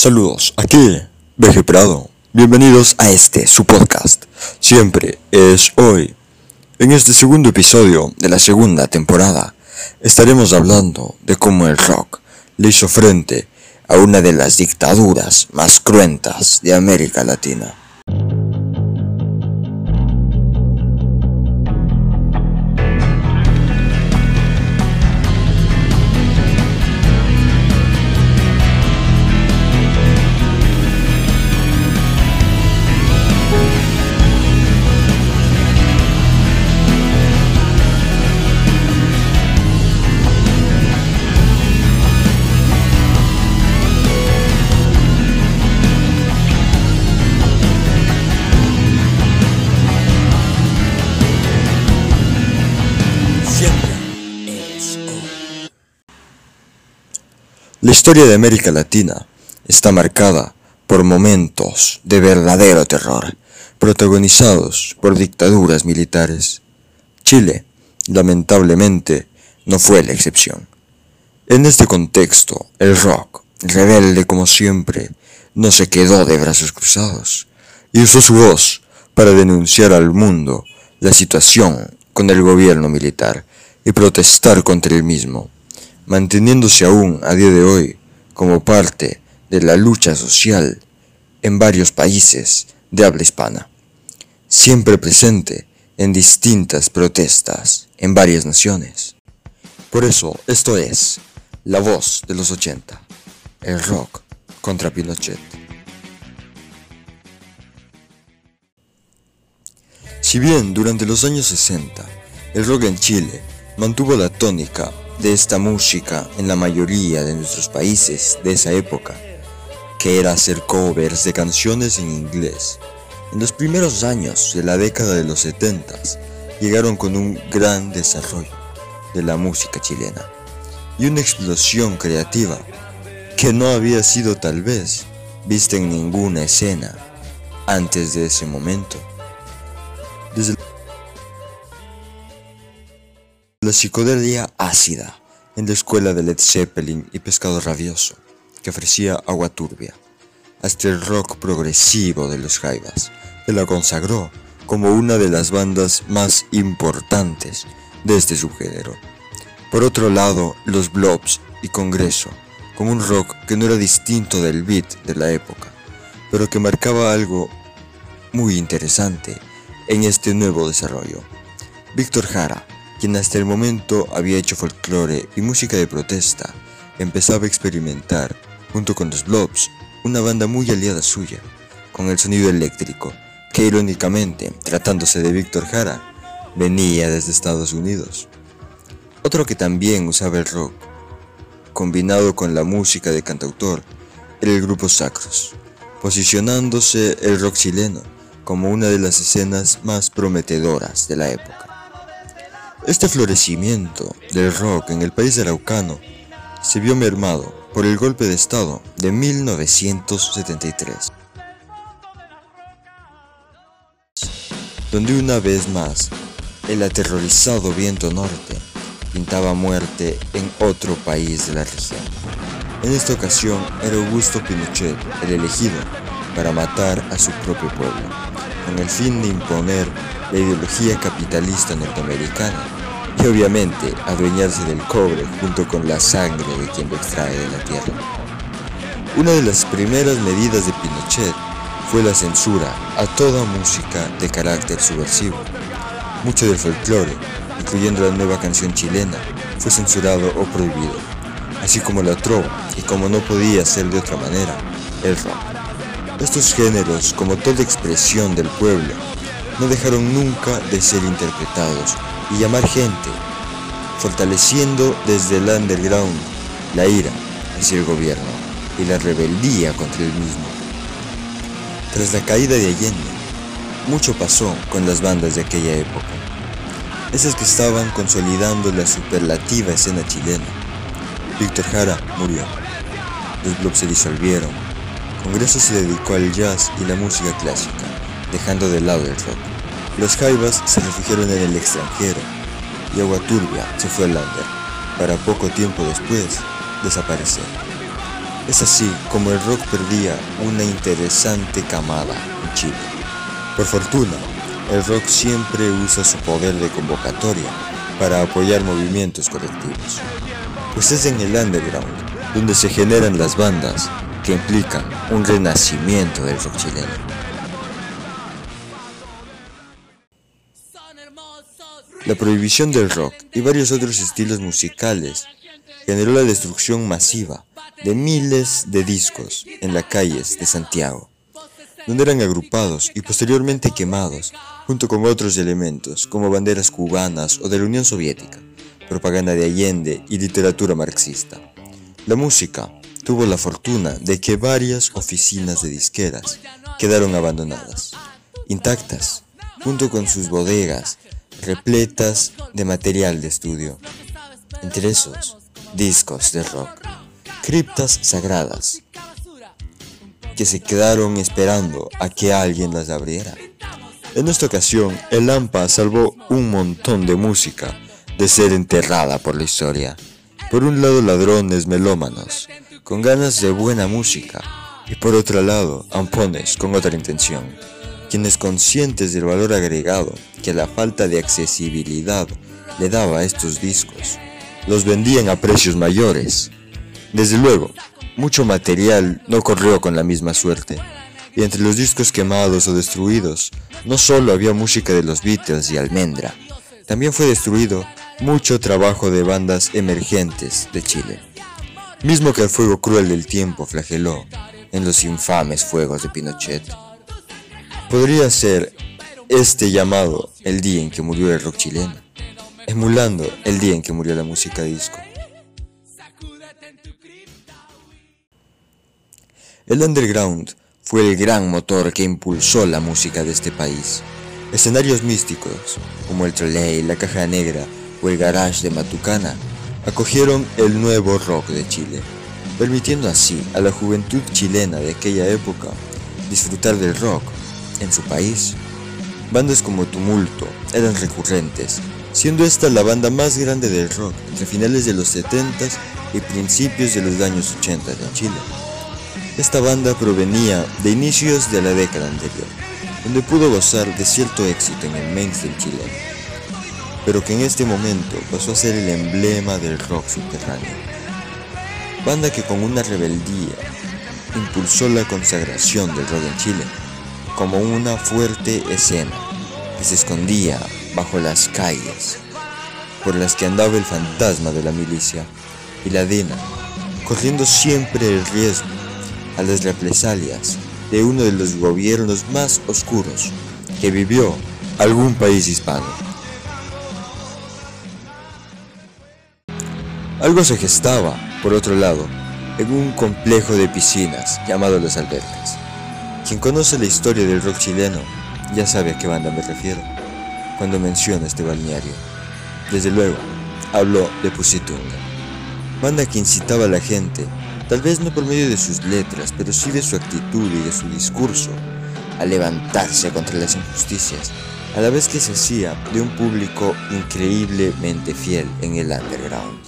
Saludos, aquí BG Prado. Bienvenidos a este, su podcast. Siempre es hoy. En este segundo episodio de la segunda temporada estaremos hablando de cómo el rock le hizo frente a una de las dictaduras más cruentas de América Latina. La historia de América Latina está marcada por momentos de verdadero terror, protagonizados por dictaduras militares. Chile, lamentablemente, no fue la excepción. En este contexto, el rock, rebelde como siempre, no se quedó de brazos cruzados y usó su voz para denunciar al mundo la situación con el gobierno militar y protestar contra el mismo manteniéndose aún a día de hoy como parte de la lucha social en varios países de habla hispana, siempre presente en distintas protestas en varias naciones. Por eso, esto es La Voz de los 80, el rock contra Pinochet. Si bien durante los años 60 el rock en Chile mantuvo la tónica de esta música en la mayoría de nuestros países de esa época, que era hacer covers de canciones en inglés. En los primeros años de la década de los 70 llegaron con un gran desarrollo de la música chilena y una explosión creativa que no había sido tal vez vista en ninguna escena antes de ese momento. Desde la psicodelia ácida en la escuela de Led Zeppelin y Pescado Rabioso, que ofrecía agua turbia, hasta el rock progresivo de los Jaivas, que la consagró como una de las bandas más importantes de este subgénero. Por otro lado, los Blobs y Congreso, con un rock que no era distinto del beat de la época, pero que marcaba algo muy interesante en este nuevo desarrollo. Víctor Jara, quien hasta el momento había hecho folclore y música de protesta, empezaba a experimentar, junto con los Blobs, una banda muy aliada suya, con el sonido eléctrico, que irónicamente, tratándose de Víctor Jara, venía desde Estados Unidos. Otro que también usaba el rock, combinado con la música de cantautor, era el grupo Sacros, posicionándose el rock chileno como una de las escenas más prometedoras de la época. Este florecimiento del rock en el país araucano se vio mermado por el golpe de Estado de 1973, donde una vez más el aterrorizado viento norte pintaba muerte en otro país de la región. En esta ocasión era Augusto Pinochet el elegido para matar a su propio pueblo, con el fin de imponer la ideología capitalista norteamericana y obviamente adueñarse del cobre junto con la sangre de quien lo extrae de la tierra. Una de las primeras medidas de Pinochet fue la censura a toda música de carácter subversivo. Mucho del folclore, incluyendo la nueva canción chilena, fue censurado o prohibido, así como la trova y como no podía ser de otra manera, el rock. Estos géneros, como toda expresión del pueblo, no dejaron nunca de ser interpretados y llamar gente, fortaleciendo desde el underground la ira hacia el gobierno y la rebeldía contra el mismo. Tras la caída de Allende, mucho pasó con las bandas de aquella época, esas que estaban consolidando la superlativa escena chilena. Víctor Jara murió, los blogs se disolvieron, Congreso se dedicó al jazz y la música clásica, dejando de lado el rock. Los Jaivas se refugiaron en el extranjero y Agua Turbia se fue al lander, para poco tiempo después desaparecer. Es así como el rock perdía una interesante camada en Chile. Por fortuna, el rock siempre usa su poder de convocatoria para apoyar movimientos colectivos, pues es en el underground donde se generan las bandas que implican un renacimiento del rock chileno. La prohibición del rock y varios otros estilos musicales generó la destrucción masiva de miles de discos en las calles de Santiago, donde eran agrupados y posteriormente quemados junto con otros elementos como banderas cubanas o de la Unión Soviética, propaganda de Allende y literatura marxista. La música tuvo la fortuna de que varias oficinas de disqueras quedaron abandonadas, intactas, junto con sus bodegas repletas de material de estudio. Entre esos, discos de rock, criptas sagradas, que se quedaron esperando a que alguien las abriera. En esta ocasión, el Lampa salvó un montón de música de ser enterrada por la historia. Por un lado ladrones melómanos, con ganas de buena música, y por otro lado ampones con otra intención, quienes conscientes del valor agregado que la falta de accesibilidad le daba a estos discos, los vendían a precios mayores. Desde luego, mucho material no corrió con la misma suerte y entre los discos quemados o destruidos, no solo había música de los Beatles y Almendra, también fue destruido mucho trabajo de bandas emergentes de Chile, mismo que el fuego cruel del tiempo flageló en los infames fuegos de Pinochet. Podría ser este llamado el día en que murió el rock chileno, emulando el día en que murió la música disco. El underground fue el gran motor que impulsó la música de este país. Escenarios místicos, como el Trolley, la Caja Negra o el Garage de Matucana, acogieron el nuevo rock de Chile, permitiendo así a la juventud chilena de aquella época disfrutar del rock en su país. Bandas como Tumulto eran recurrentes, siendo esta la banda más grande del rock entre finales de los 70s y principios de los años 80 en Chile. Esta banda provenía de inicios de la década anterior, donde pudo gozar de cierto éxito en el mainstream chileno, pero que en este momento pasó a ser el emblema del rock subterráneo. Banda que con una rebeldía impulsó la consagración del rock en Chile como una fuerte escena que se escondía bajo las calles por las que andaba el fantasma de la milicia y la DENA, corriendo siempre el riesgo a las represalias de uno de los gobiernos más oscuros que vivió algún país hispano. Algo se gestaba, por otro lado, en un complejo de piscinas llamado Los Albercas. Quien conoce la historia del rock chileno ya sabe a qué banda me refiero cuando menciono este balneario. Desde luego, hablo de Pusitunga, banda que incitaba a la gente tal vez no por medio de sus letras, pero sí de su actitud y de su discurso, a levantarse contra las injusticias, a la vez que se hacía de un público increíblemente fiel en el underground.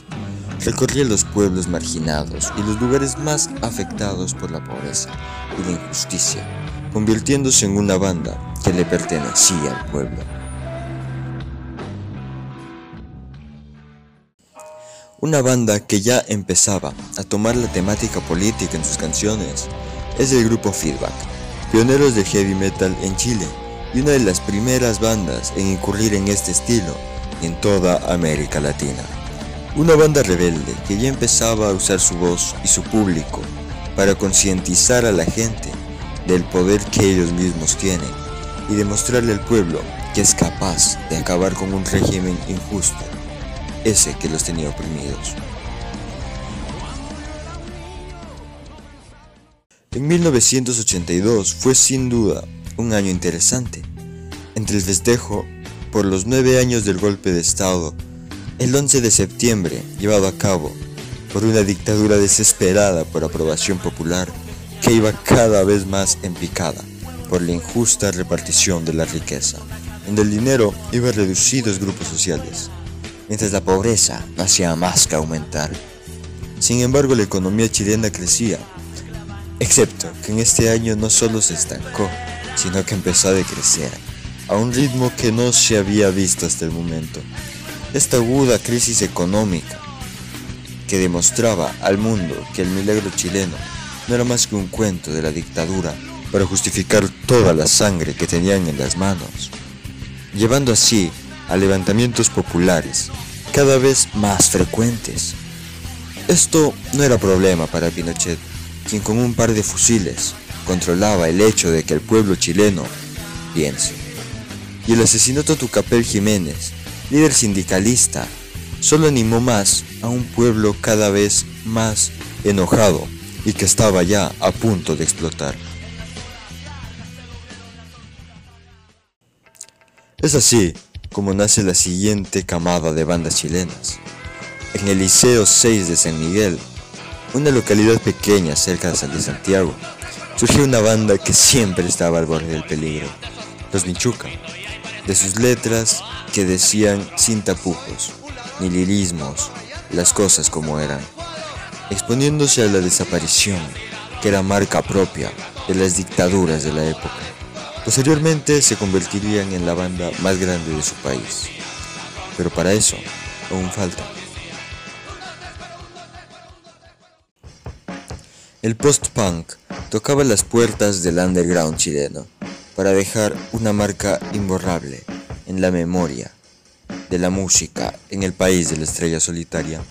Recorría los pueblos marginados y los lugares más afectados por la pobreza y la injusticia, convirtiéndose en una banda que le pertenecía al pueblo. Una banda que ya empezaba a tomar la temática política en sus canciones es el grupo Feedback, pioneros del heavy metal en Chile y una de las primeras bandas en incurrir en este estilo en toda América Latina. Una banda rebelde que ya empezaba a usar su voz y su público para concientizar a la gente del poder que ellos mismos tienen y demostrarle al pueblo que es capaz de acabar con un régimen injusto ese que los tenía oprimidos. En 1982 fue sin duda un año interesante. Entre el festejo por los nueve años del golpe de Estado, el 11 de septiembre llevado a cabo por una dictadura desesperada por aprobación popular que iba cada vez más en picada por la injusta repartición de la riqueza, donde el dinero iba a reducidos grupos sociales mientras la pobreza no hacía más que aumentar. Sin embargo, la economía chilena crecía, excepto que en este año no solo se estancó, sino que empezó a decrecer, a un ritmo que no se había visto hasta el momento. Esta aguda crisis económica que demostraba al mundo que el milagro chileno no era más que un cuento de la dictadura para justificar toda la sangre que tenían en las manos, llevando así a levantamientos populares cada vez más frecuentes. Esto no era problema para Pinochet, quien con un par de fusiles controlaba el hecho de que el pueblo chileno piense. Y el asesinato de Tucapel Jiménez, líder sindicalista, solo animó más a un pueblo cada vez más enojado y que estaba ya a punto de explotar. Es así como nace la siguiente camada de bandas chilenas. En el Liceo 6 de San Miguel, una localidad pequeña cerca de Santiago, surgió una banda que siempre estaba al borde del peligro, los Michuca, de sus letras que decían sin tapujos, ni lirismos, las cosas como eran, exponiéndose a la desaparición, que era marca propia de las dictaduras de la época. Posteriormente se convertirían en la banda más grande de su país. Pero para eso aún falta. El post-punk tocaba las puertas del underground chileno para dejar una marca imborrable en la memoria de la música en el país de la estrella solitaria.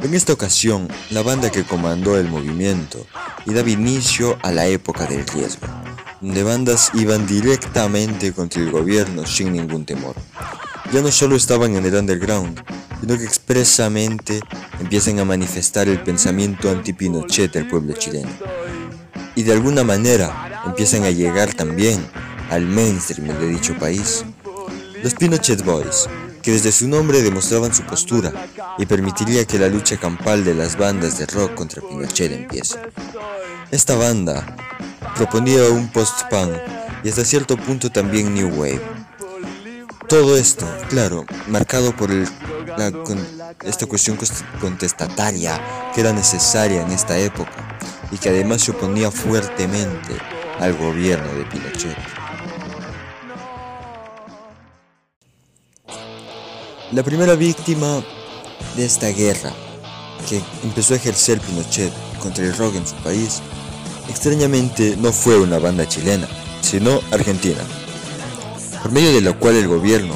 En esta ocasión, la banda que comandó el movimiento y daba inicio a la época del riesgo, donde bandas iban directamente contra el gobierno sin ningún temor. Ya no solo estaban en el underground, sino que expresamente empiezan a manifestar el pensamiento anti-Pinochet del pueblo chileno. Y de alguna manera empiezan a llegar también al mainstream de dicho país. Los Pinochet Boys, que desde su nombre demostraban su postura y permitiría que la lucha campal de las bandas de rock contra Pinochet empiece. Esta banda proponía un post-punk y hasta cierto punto también New Wave. Todo esto, claro, marcado por esta cuestión contestataria que era necesaria en esta época y que además se oponía fuertemente al gobierno de Pinochet. La primera víctima de esta guerra que empezó a ejercer Pinochet contra el rock en su país Extrañamente no fue una banda chilena, sino argentina, por medio de la cual el gobierno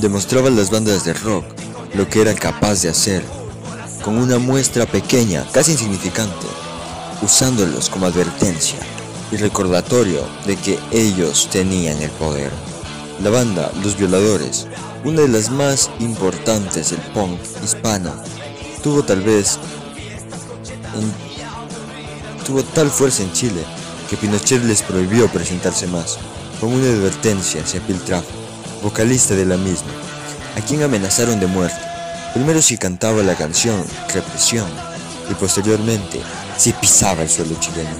demostraba a las bandas de rock lo que era capaz de hacer, con una muestra pequeña, casi insignificante, usándolos como advertencia y recordatorio de que ellos tenían el poder. La banda Los Violadores, una de las más importantes del punk hispano, tuvo tal vez tuvo tal fuerza en Chile que Pinochet les prohibió presentarse más, como una advertencia hacia Piltraf, vocalista de la misma, a quien amenazaron de muerte, primero si cantaba la canción Represión y posteriormente si pisaba el suelo chileno,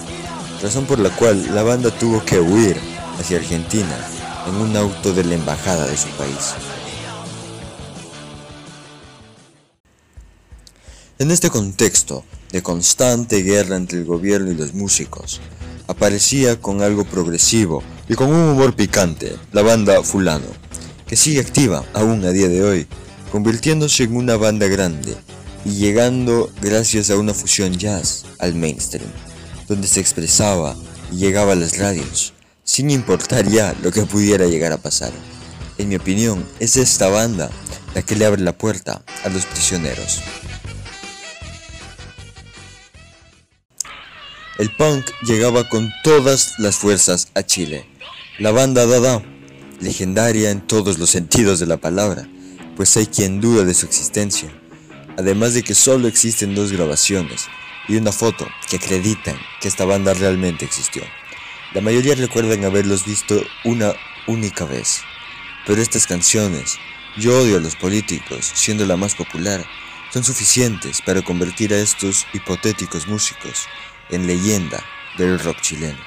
razón por la cual la banda tuvo que huir hacia Argentina en un auto de la embajada de su país. En este contexto, de constante guerra entre el gobierno y los músicos. Aparecía con algo progresivo y con un humor picante la banda Fulano, que sigue activa aún a día de hoy, convirtiéndose en una banda grande y llegando gracias a una fusión jazz al mainstream, donde se expresaba y llegaba a las radios, sin importar ya lo que pudiera llegar a pasar. En mi opinión, es esta banda la que le abre la puerta a los prisioneros. El punk llegaba con todas las fuerzas a Chile. La banda Dada, legendaria en todos los sentidos de la palabra, pues hay quien duda de su existencia. Además de que solo existen dos grabaciones y una foto que acreditan que esta banda realmente existió. La mayoría recuerdan haberlos visto una única vez. Pero estas canciones, Yo odio a los políticos, siendo la más popular, son suficientes para convertir a estos hipotéticos músicos en leyenda del rock chileno.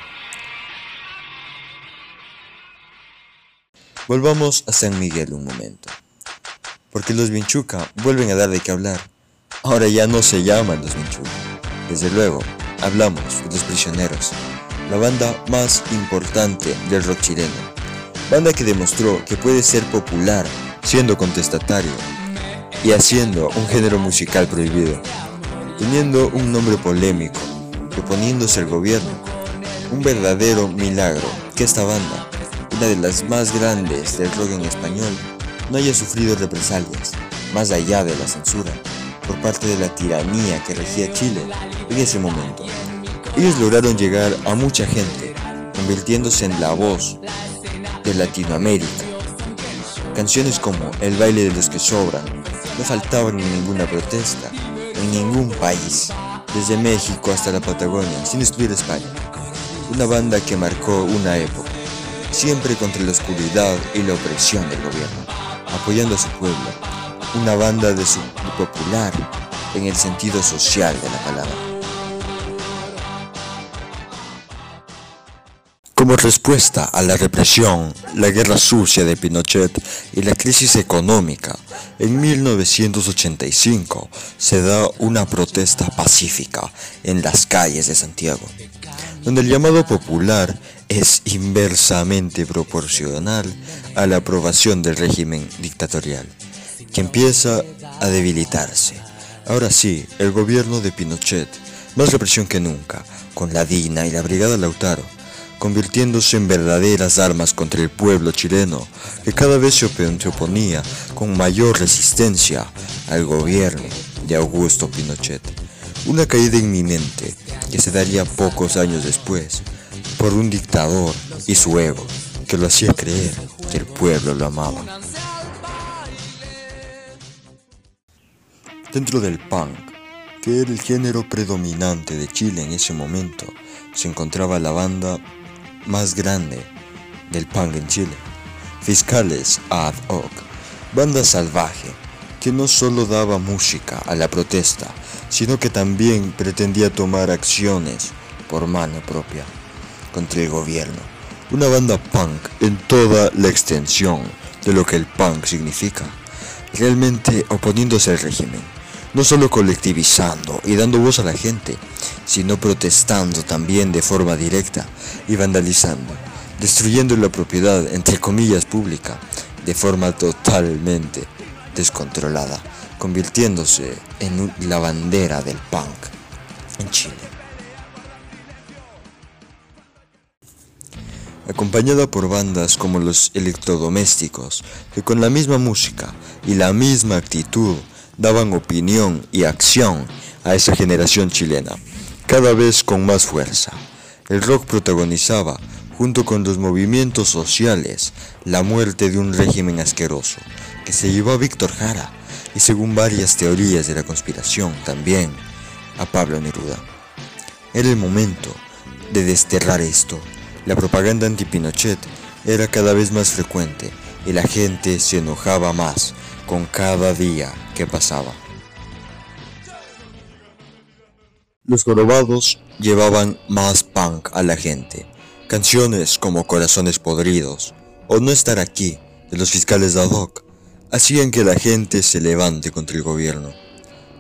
Volvamos a San Miguel un momento, porque los Vinchuca vuelven a dar de qué hablar, ahora ya no se llaman los Minchu. Desde luego, hablamos de los prisioneros, la banda más importante del rock chileno. Banda que demostró que puede ser popular siendo contestatario y haciendo un género musical prohibido, teniendo un nombre polémico, oponiéndose al gobierno. Un verdadero milagro que esta banda, una de las más grandes del rock en español, no haya sufrido represalias, más allá de la censura, por parte de la tiranía que regía Chile en ese momento. Ellos lograron llegar a mucha gente, convirtiéndose en la voz de Latinoamérica. Canciones como El baile de los que sobran no faltaban en ninguna protesta, en ningún país, desde México hasta la Patagonia, sin excluir España. Una banda que marcó una época, siempre contra la oscuridad y la opresión del gobierno, apoyando a su pueblo. Una banda de su popular en el sentido social de la palabra. Como respuesta a la represión, la guerra sucia de Pinochet y la crisis económica, en 1985 se da una protesta pacífica en las calles de Santiago, donde el llamado popular es inversamente proporcional a la aprobación del régimen dictatorial, que empieza a debilitarse. Ahora sí, el gobierno de Pinochet, más represión que nunca, con la DINA y la Brigada Lautaro, convirtiéndose en verdaderas armas contra el pueblo chileno, que cada vez se oponía con mayor resistencia al gobierno de Augusto Pinochet. Una caída inminente que se daría pocos años después por un dictador y su ego que lo hacía creer que el pueblo lo amaba. Dentro del punk, que era el género predominante de Chile en ese momento, se encontraba la banda más grande del punk en Chile. Fiscales ad hoc, banda salvaje que no solo daba música a la protesta, sino que también pretendía tomar acciones por mano propia contra el gobierno. Una banda punk en toda la extensión de lo que el punk significa, realmente oponiéndose al régimen, no solo colectivizando y dando voz a la gente, sino protestando también de forma directa y vandalizando, destruyendo la propiedad, entre comillas, pública, de forma totalmente descontrolada, convirtiéndose en la bandera del punk en Chile. acompañada por bandas como los electrodomésticos, que con la misma música y la misma actitud daban opinión y acción a esa generación chilena cada vez con más fuerza. El rock protagonizaba, junto con los movimientos sociales, la muerte de un régimen asqueroso, que se llevó a Víctor Jara y según varias teorías de la conspiración también a Pablo Neruda. Era el momento de desterrar esto. La propaganda anti-Pinochet era cada vez más frecuente y la gente se enojaba más con cada día que pasaba. Los jorobados llevaban más punk a la gente. Canciones como Corazones Podridos o No Estar Aquí de los fiscales de hoc hacían que la gente se levante contra el gobierno.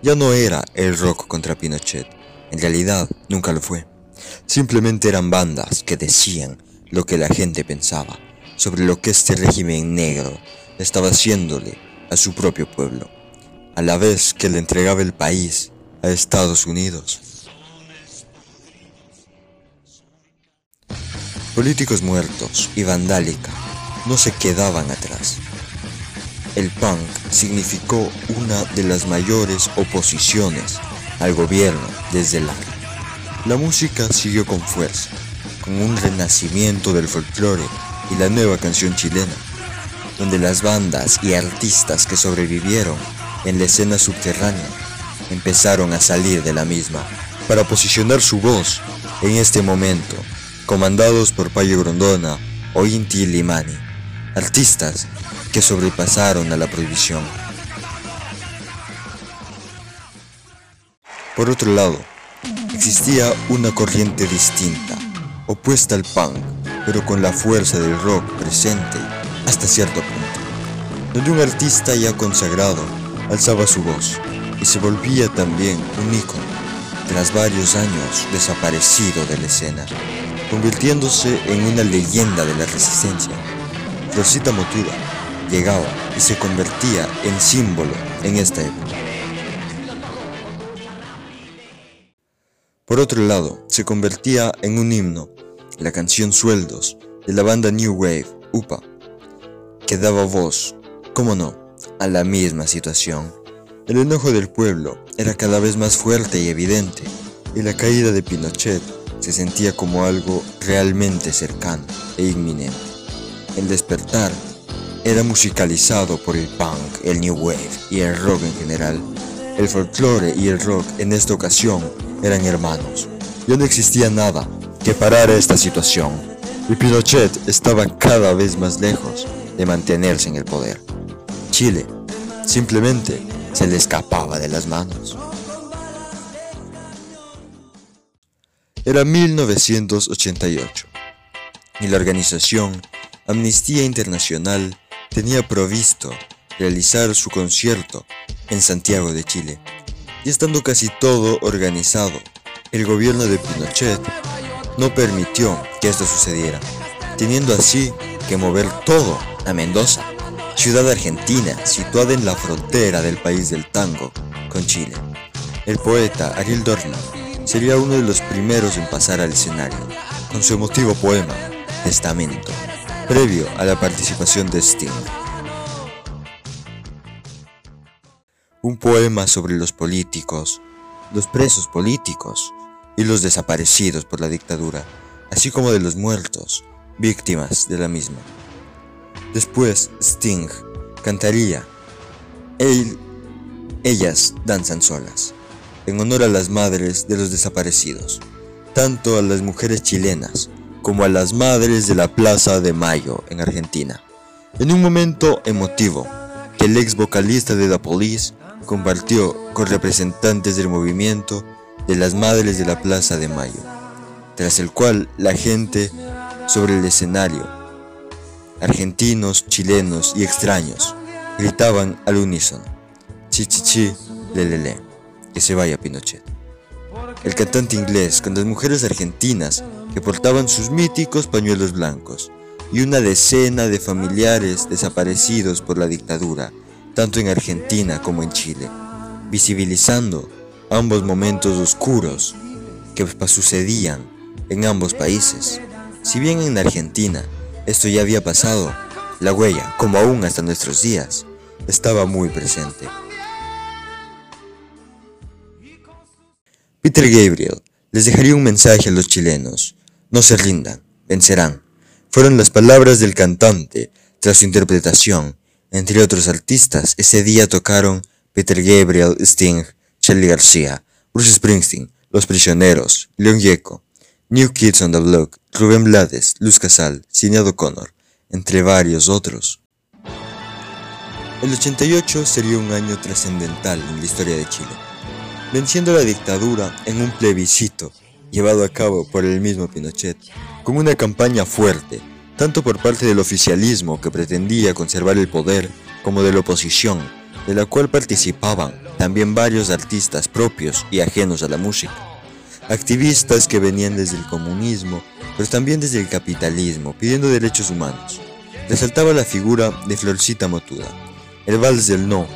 Ya no era el rock contra Pinochet, en realidad nunca lo fue. Simplemente eran bandas que decían lo que la gente pensaba sobre lo que este régimen negro estaba haciéndole a su propio pueblo, a la vez que le entregaba el país a Estados Unidos. Políticos muertos y vandálica no se quedaban atrás. El punk significó una de las mayores oposiciones al gobierno desde la La música siguió con fuerza, con un renacimiento del folclore y la nueva canción chilena, donde las bandas y artistas que sobrevivieron en la escena subterránea empezaron a salir de la misma para posicionar su voz en este momento comandados por Payo Grondona o Inti Limani, artistas que sobrepasaron a la prohibición. Por otro lado, existía una corriente distinta, opuesta al punk, pero con la fuerza del rock presente hasta cierto punto, donde un artista ya consagrado alzaba su voz y se volvía también un ícono tras varios años desaparecido de la escena, convirtiéndose en una leyenda de la resistencia. Rosita Motura llegaba y se convertía en símbolo en esta época. Por otro lado, se convertía en un himno, la canción Sueldos de la banda New Wave, UPA, daba voz, cómo no, a la misma situación. El enojo del pueblo era cada vez más fuerte y evidente, y la caída de Pinochet se sentía como algo realmente cercano e inminente. El despertar era musicalizado por el punk, el new wave y el rock en general. El folclore y el rock en esta ocasión eran hermanos. Ya no existía nada que parara esta situación, y Pinochet estaba cada vez más lejos de mantenerse en el poder. Chile simplemente se le escapaba de las manos. Era 1988 y la organización Amnistía Internacional tenía provisto realizar su concierto en Santiago de Chile. Y estando casi todo organizado, el gobierno de Pinochet no permitió que esto sucediera, teniendo así mover todo a Mendoza, ciudad argentina situada en la frontera del país del tango con Chile. El poeta Ariel Dorfman sería uno de los primeros en pasar al escenario, con su emotivo poema, Testamento, previo a la participación de Sting. Un poema sobre los políticos, los presos políticos y los desaparecidos por la dictadura, así como de los muertos, víctimas de la misma. Después Sting cantaría Él, Ellas danzan solas, en honor a las madres de los desaparecidos, tanto a las mujeres chilenas como a las madres de la Plaza de Mayo en Argentina. En un momento emotivo, que el ex vocalista de The Police compartió con representantes del movimiento de las Madres de la Plaza de Mayo, tras el cual la gente sobre el escenario, argentinos, chilenos y extraños, gritaban al unísono, chi chi chi, le le que se vaya Pinochet. El cantante inglés con las mujeres argentinas que portaban sus míticos pañuelos blancos y una decena de familiares desaparecidos por la dictadura tanto en Argentina como en Chile, visibilizando ambos momentos oscuros que sucedían en ambos países. Si bien en Argentina esto ya había pasado, la huella, como aún hasta nuestros días, estaba muy presente. Peter Gabriel les dejaría un mensaje a los chilenos. No se rindan, vencerán. Fueron las palabras del cantante tras su interpretación entre otros artistas, ese día tocaron Peter Gabriel, Sting, Charlie García, Bruce Springsteen, Los Prisioneros, Leon Gieco, New Kids on the Block, Rubén Blades, Luz Casal, Sinead Connor, entre varios otros. El 88 sería un año trascendental en la historia de Chile, venciendo la dictadura en un plebiscito llevado a cabo por el mismo Pinochet, con una campaña fuerte tanto por parte del oficialismo que pretendía conservar el poder como de la oposición, de la cual participaban también varios artistas propios y ajenos a la música, activistas que venían desde el comunismo, pero también desde el capitalismo, pidiendo derechos humanos. Resaltaba la figura de Florcita Motuda, el vals del no,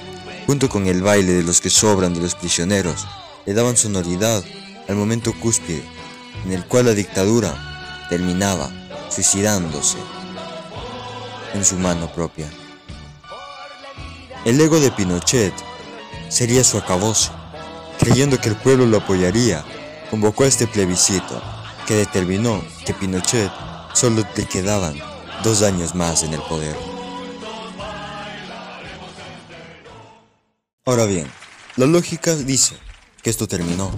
junto con el baile de los que sobran de los prisioneros, le daban sonoridad al momento cúspide, en el cual la dictadura terminaba suicidándose en su mano propia. El ego de Pinochet sería su acabose. Creyendo que el pueblo lo apoyaría, convocó a este plebiscito que determinó que Pinochet solo le quedaban dos años más en el poder. Ahora bien, la lógica dice que esto terminó,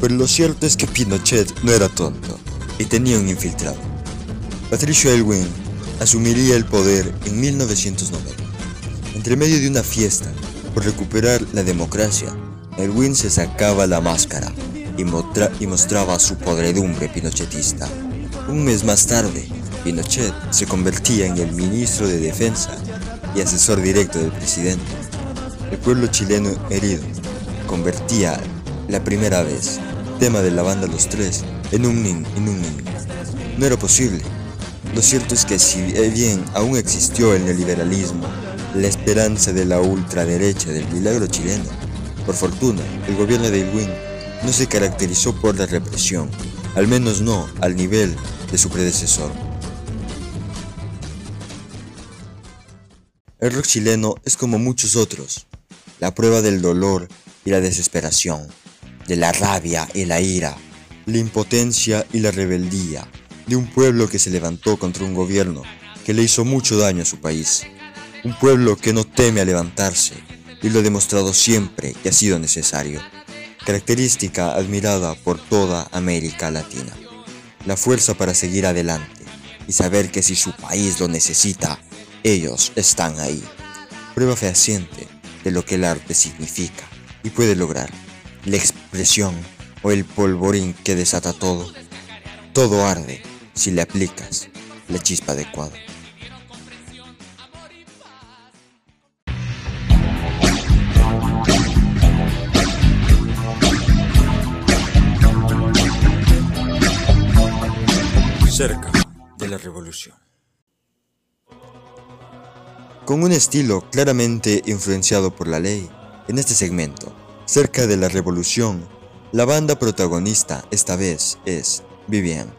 pero lo cierto es que Pinochet no era tonto y tenía un infiltrado. Patricio Elwin asumiría el poder en 1990. Entre medio de una fiesta por recuperar la democracia, Elwin se sacaba la máscara y, mostraba su podredumbre pinochetista. Un mes más tarde, Pinochet se convertía en el ministro de Defensa y asesor directo del presidente. El pueblo chileno herido convertía la primera vez tema de la banda Los Tres en un nin en un nin. No era posible. Lo cierto es que si bien aún existió el neoliberalismo, la esperanza de la ultraderecha del milagro chileno, por fortuna, el gobierno de Ilwin no se caracterizó por la represión, al menos no al nivel de su predecesor. El rock chileno es como muchos otros, la prueba del dolor y la desesperación, de la rabia y la ira, la impotencia y la rebeldía de un pueblo que se levantó contra un gobierno que le hizo mucho daño a su país, un pueblo que no teme a levantarse y lo ha demostrado siempre que ha sido necesario, característica admirada por toda América Latina, la fuerza para seguir adelante y saber que si su país lo necesita, ellos están ahí, prueba fehaciente de lo que el arte significa y puede lograr, la expresión o el polvorín que desata todo. Todo arde si le aplicas la chispa adecuada. Cerca de la revolución. Con un estilo claramente influenciado por la ley, en este segmento, cerca de la revolución, la banda protagonista esta vez es Vivian,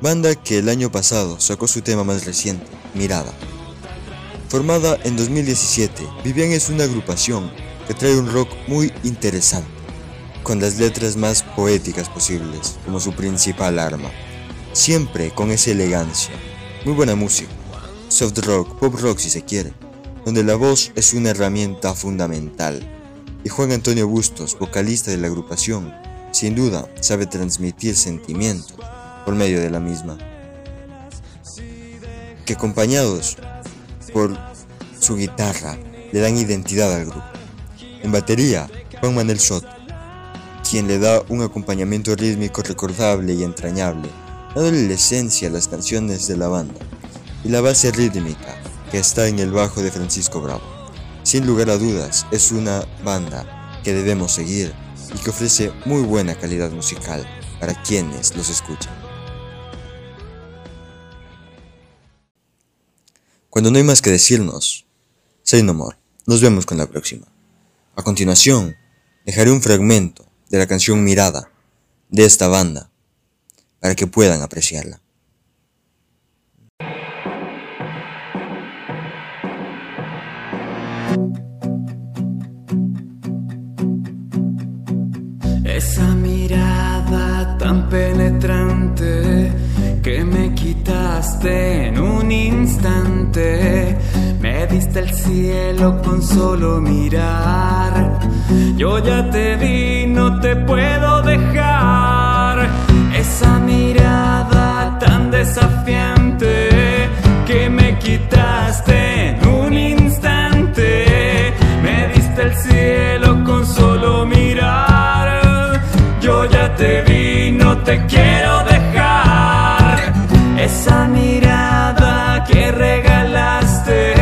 banda que el año pasado sacó su tema más reciente, Mirada. Formada en 2017, Vivian es una agrupación que trae un rock muy interesante, con las letras más poéticas posibles como su principal arma, siempre con esa elegancia, muy buena música soft rock, pop rock si se quiere, donde la voz es una herramienta fundamental. Y Juan Antonio Bustos, vocalista de la agrupación, sin duda sabe transmitir sentimientos por medio de la misma. Que acompañados por su guitarra le dan identidad al grupo. En batería, Juan Manuel Soto, quien le da un acompañamiento rítmico recordable y entrañable, dándole la esencia a las canciones de la banda y la base rítmica que está en el bajo de Francisco Bravo. Sin lugar a dudas, es una banda que debemos seguir y que ofrece muy buena calidad musical para quienes los escuchan. Cuando no hay más que decirnos, say no more. Nos vemos con la próxima. A continuación, dejaré un fragmento de la canción Mirada de esta banda para que puedan apreciarla. Esa mirada tan penetrante que me quitaste en un instante. Me diste el cielo con solo mirar. Yo ya te vi, no te puedo dejar. Esa mirada tan desafiante que me quitaste en un instante. Me diste el cielo con solo mirar. Yo ya te vi, no te quiero dejar. Esa mirada que regalaste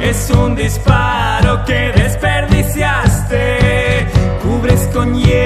es un disparo que desperdiciaste. Cubres con hielo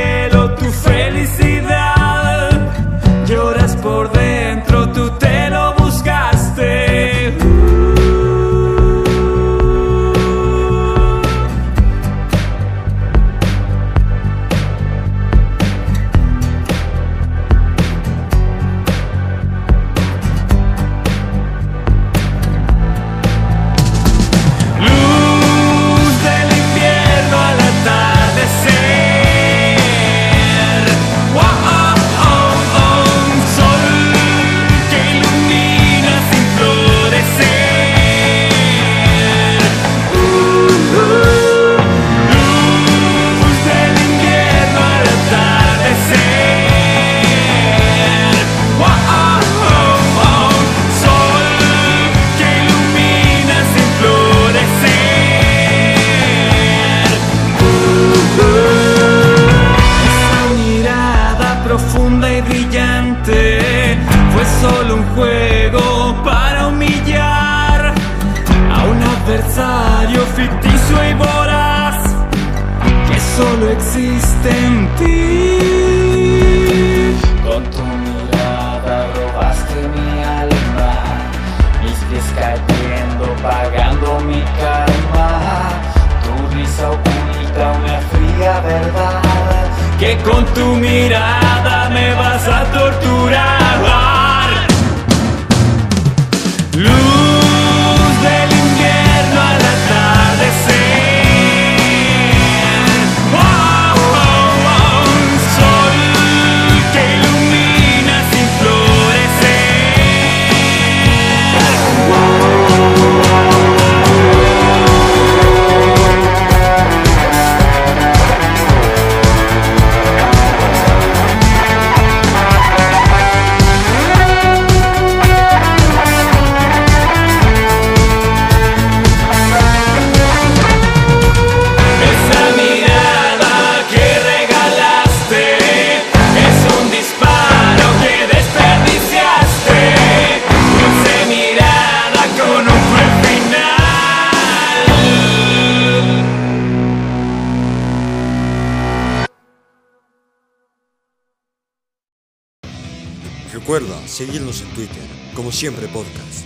siempre podcast.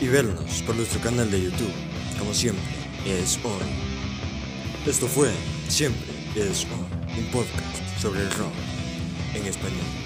Y vernos por nuestro canal de YouTube, como siempre es hoy. Esto fue Siempre es hoy, un podcast sobre el rock en español.